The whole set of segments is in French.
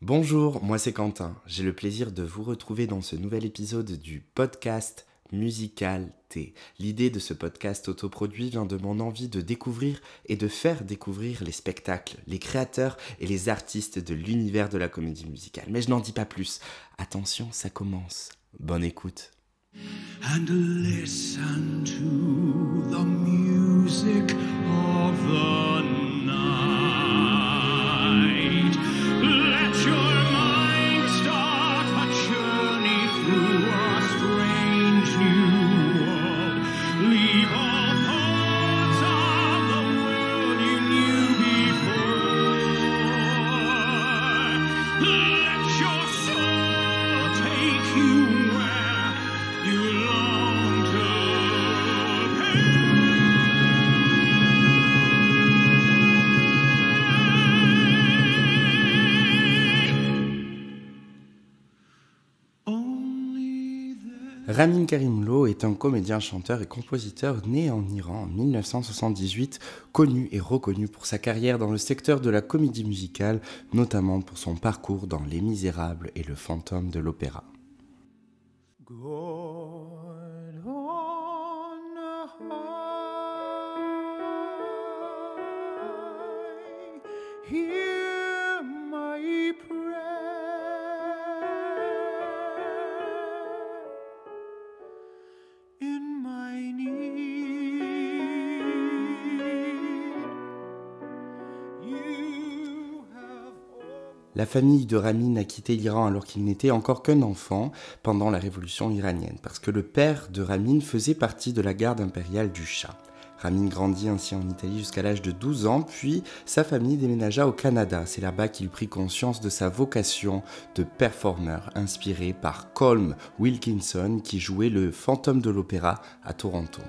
Bonjour, moi c'est Quentin. J'ai le plaisir de vous retrouver dans ce nouvel épisode du podcast Musical T. L'idée de ce podcast autoproduit vient de mon envie de découvrir et de faire découvrir les spectacles, les créateurs et les artistes de l'univers de la comédie musicale. Mais je n'en dis pas plus. Attention, ça commence. Bonne écoute. Ramin Karimlo est un comédien, chanteur et compositeur né en Iran en 1978, connu et reconnu pour sa carrière dans le secteur de la comédie musicale, notamment pour son parcours dans Les Misérables et Le Fantôme de l'Opéra. La famille de Ramin a quitté l'Iran alors qu'il n'était encore qu'un enfant pendant la révolution iranienne, parce que le père de Ramin faisait partie de la garde impériale du Shah. Ramin grandit ainsi en Italie jusqu'à l'âge de 12 ans, puis sa famille déménagea au Canada. C'est là-bas qu'il prit conscience de sa vocation de performeur, inspiré par Colm Wilkinson qui jouait le fantôme de l'opéra à Toronto.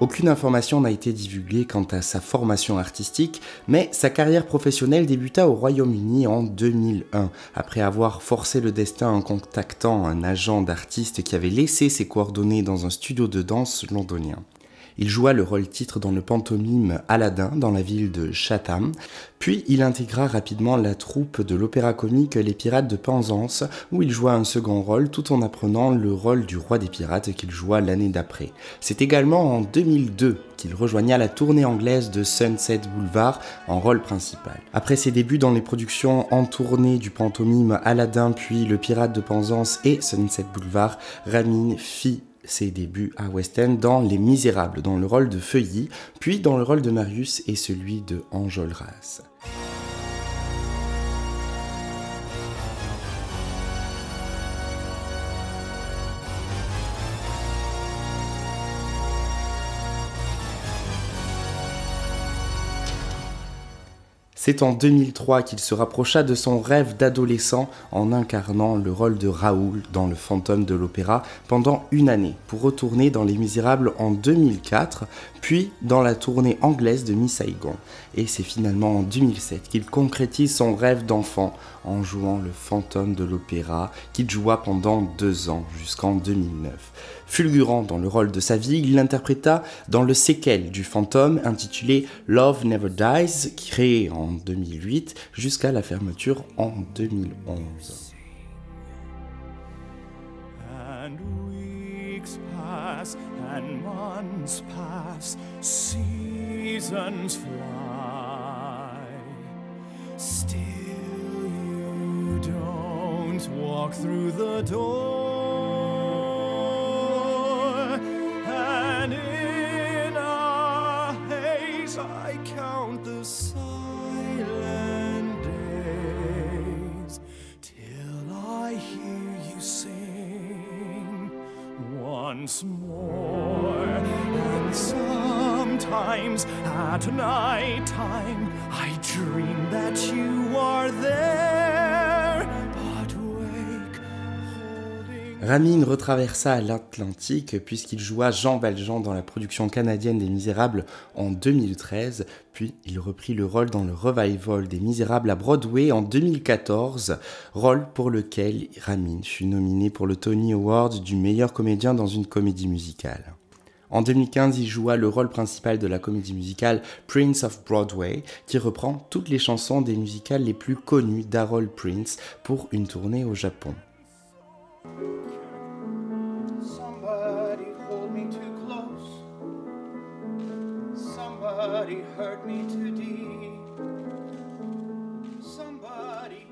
Aucune information n'a été divulguée quant à sa formation artistique, mais sa carrière professionnelle débuta au Royaume-Uni en 2001, après avoir forcé le destin en contactant un agent d'artiste qui avait laissé ses coordonnées dans un studio de danse londonien. Il joua le rôle titre dans le pantomime Aladdin dans la ville de Chatham, puis il intégra rapidement la troupe de l'opéra comique Les Pirates de Penzance, où il joua un second rôle tout en apprenant le rôle du roi des pirates qu'il joua l'année d'après. C'est également en 2002 qu'il rejoigna la tournée anglaise de Sunset Boulevard en rôle principal. Après ses débuts dans les productions en tournée du pantomime Aladdin puis Le Pirate de Penzance et Sunset Boulevard, Ramin fit ses débuts à West End dans Les Misérables, dans le rôle de Feuilly, puis dans le rôle de Marius et celui de Enjolras. C'est en 2003 qu'il se rapprocha de son rêve d'adolescent en incarnant le rôle de Raoul dans Le Fantôme de l'Opéra pendant une année, pour retourner dans Les Misérables en 2004, puis dans la tournée anglaise de Miss Saigon. Et c'est finalement en 2007 qu'il concrétise son rêve d'enfant en jouant le fantôme de l'opéra qu'il joua pendant deux ans jusqu'en 2009. Fulgurant dans le rôle de sa vie, il l'interpréta dans le séquel du fantôme intitulé Love Never Dies, créé en 2008 jusqu'à la fermeture en 2011. and months pass, seasons fly. Still walk through the door, once more. And sometimes at night time I dream that you are there, Ramin retraversa l'Atlantique puisqu'il joua Jean Valjean dans la production canadienne des Misérables en 2013, puis il reprit le rôle dans le revival des Misérables à Broadway en 2014, rôle pour lequel Ramin fut nominé pour le Tony Award du meilleur comédien dans une comédie musicale. En 2015, il joua le rôle principal de la comédie musicale Prince of Broadway, qui reprend toutes les chansons des musicales les plus connues d'Harold Prince pour une tournée au Japon.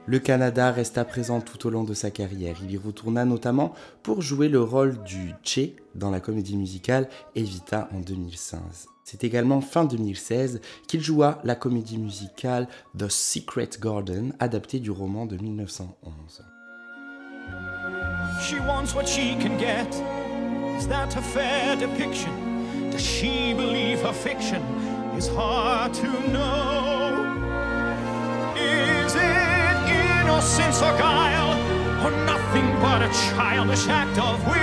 Le Canada resta présent tout au long de sa carrière. Il y retourna notamment pour jouer le rôle du Che dans la comédie musicale Evita en 2016. C'est également fin 2016 qu'il joua la comédie musicale The Secret Garden, adaptée du roman de 1911. She wants what she can get. Is that a fair depiction? Does she believe her fiction? Is hard to know? Innocence or guile, or nothing but a childish act of will?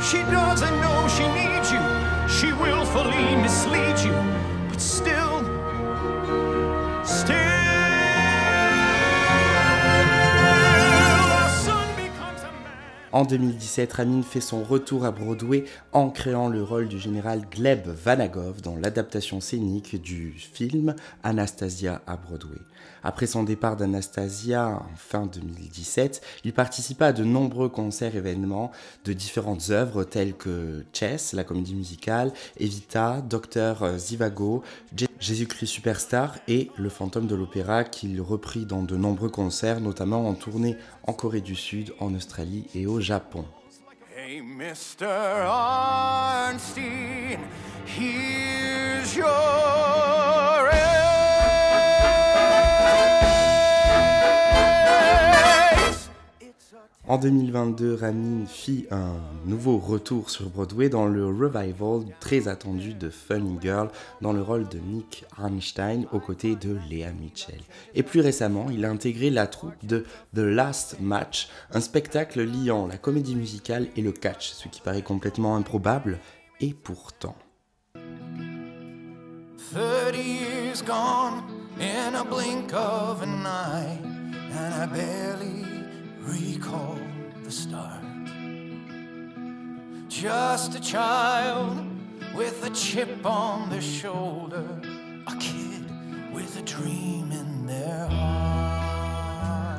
She doesn't know she needs you, she willfully misleads En 2017, Ramin fait son retour à Broadway en créant le rôle du général Gleb Vanagov dans l'adaptation scénique du film Anastasia à Broadway. Après son départ d'Anastasia en fin 2017, il participa à de nombreux concerts événements de différentes œuvres telles que Chess, la comédie musicale, Evita, Docteur Zivago, Jésus-Christ Superstar et Le fantôme de l'opéra qu'il reprit dans de nombreux concerts, notamment en tournée en Corée du Sud, en Australie et au Japon. En 2022, Ramin fit un nouveau retour sur Broadway dans le revival très attendu de Funny Girl dans le rôle de Nick Arnstein aux côtés de Léa Mitchell. Et plus récemment, il a intégré la troupe de The Last Match, un spectacle liant la comédie musicale et le catch, ce qui paraît complètement improbable, et pourtant. 30 years gone in a blink of an eye, and I barely recall the start. Just a child with a chip on their shoulder, a kid with a dream.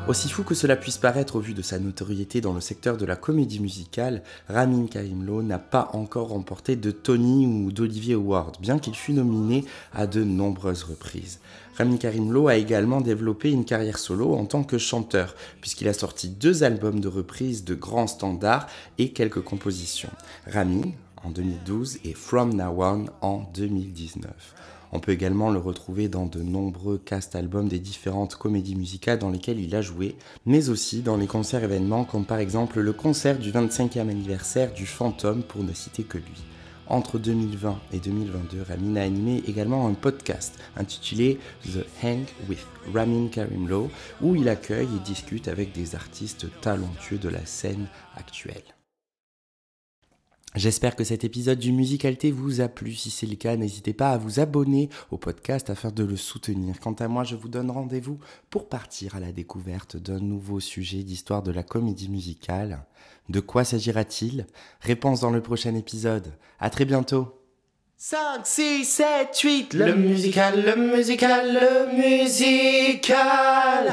Aussi fou que cela puisse paraître au vu de sa notoriété dans le secteur de la comédie musicale, Ramin Karimlo n'a pas encore remporté de Tony ou d'Olivier Award, bien qu'il fût nominé à de nombreuses reprises. Ramin Karimlo a également développé une carrière solo en tant que chanteur, puisqu'il a sorti deux albums de reprises de grands standards et quelques compositions. Ramin en 2012 et From Now On en 2019. On peut également le retrouver dans de nombreux cast-albums des différentes comédies musicales dans lesquelles il a joué, mais aussi dans les concerts événements comme par exemple le concert du 25e anniversaire du Fantôme pour ne citer que lui. Entre 2020 et 2022, Ramin a animé également un podcast intitulé The Hang with Ramin Karimlo, où il accueille et discute avec des artistes talentueux de la scène actuelle. J'espère que cet épisode du Musicalité vous a plu. Si c'est le cas, n'hésitez pas à vous abonner au podcast afin de le soutenir. Quant à moi, je vous donne rendez-vous pour partir à la découverte d'un nouveau sujet d'histoire de la comédie musicale. De quoi s'agira-t-il? Réponse dans le prochain épisode. À très bientôt. 5, 6, 7, 8, le musical, le musical, le musical.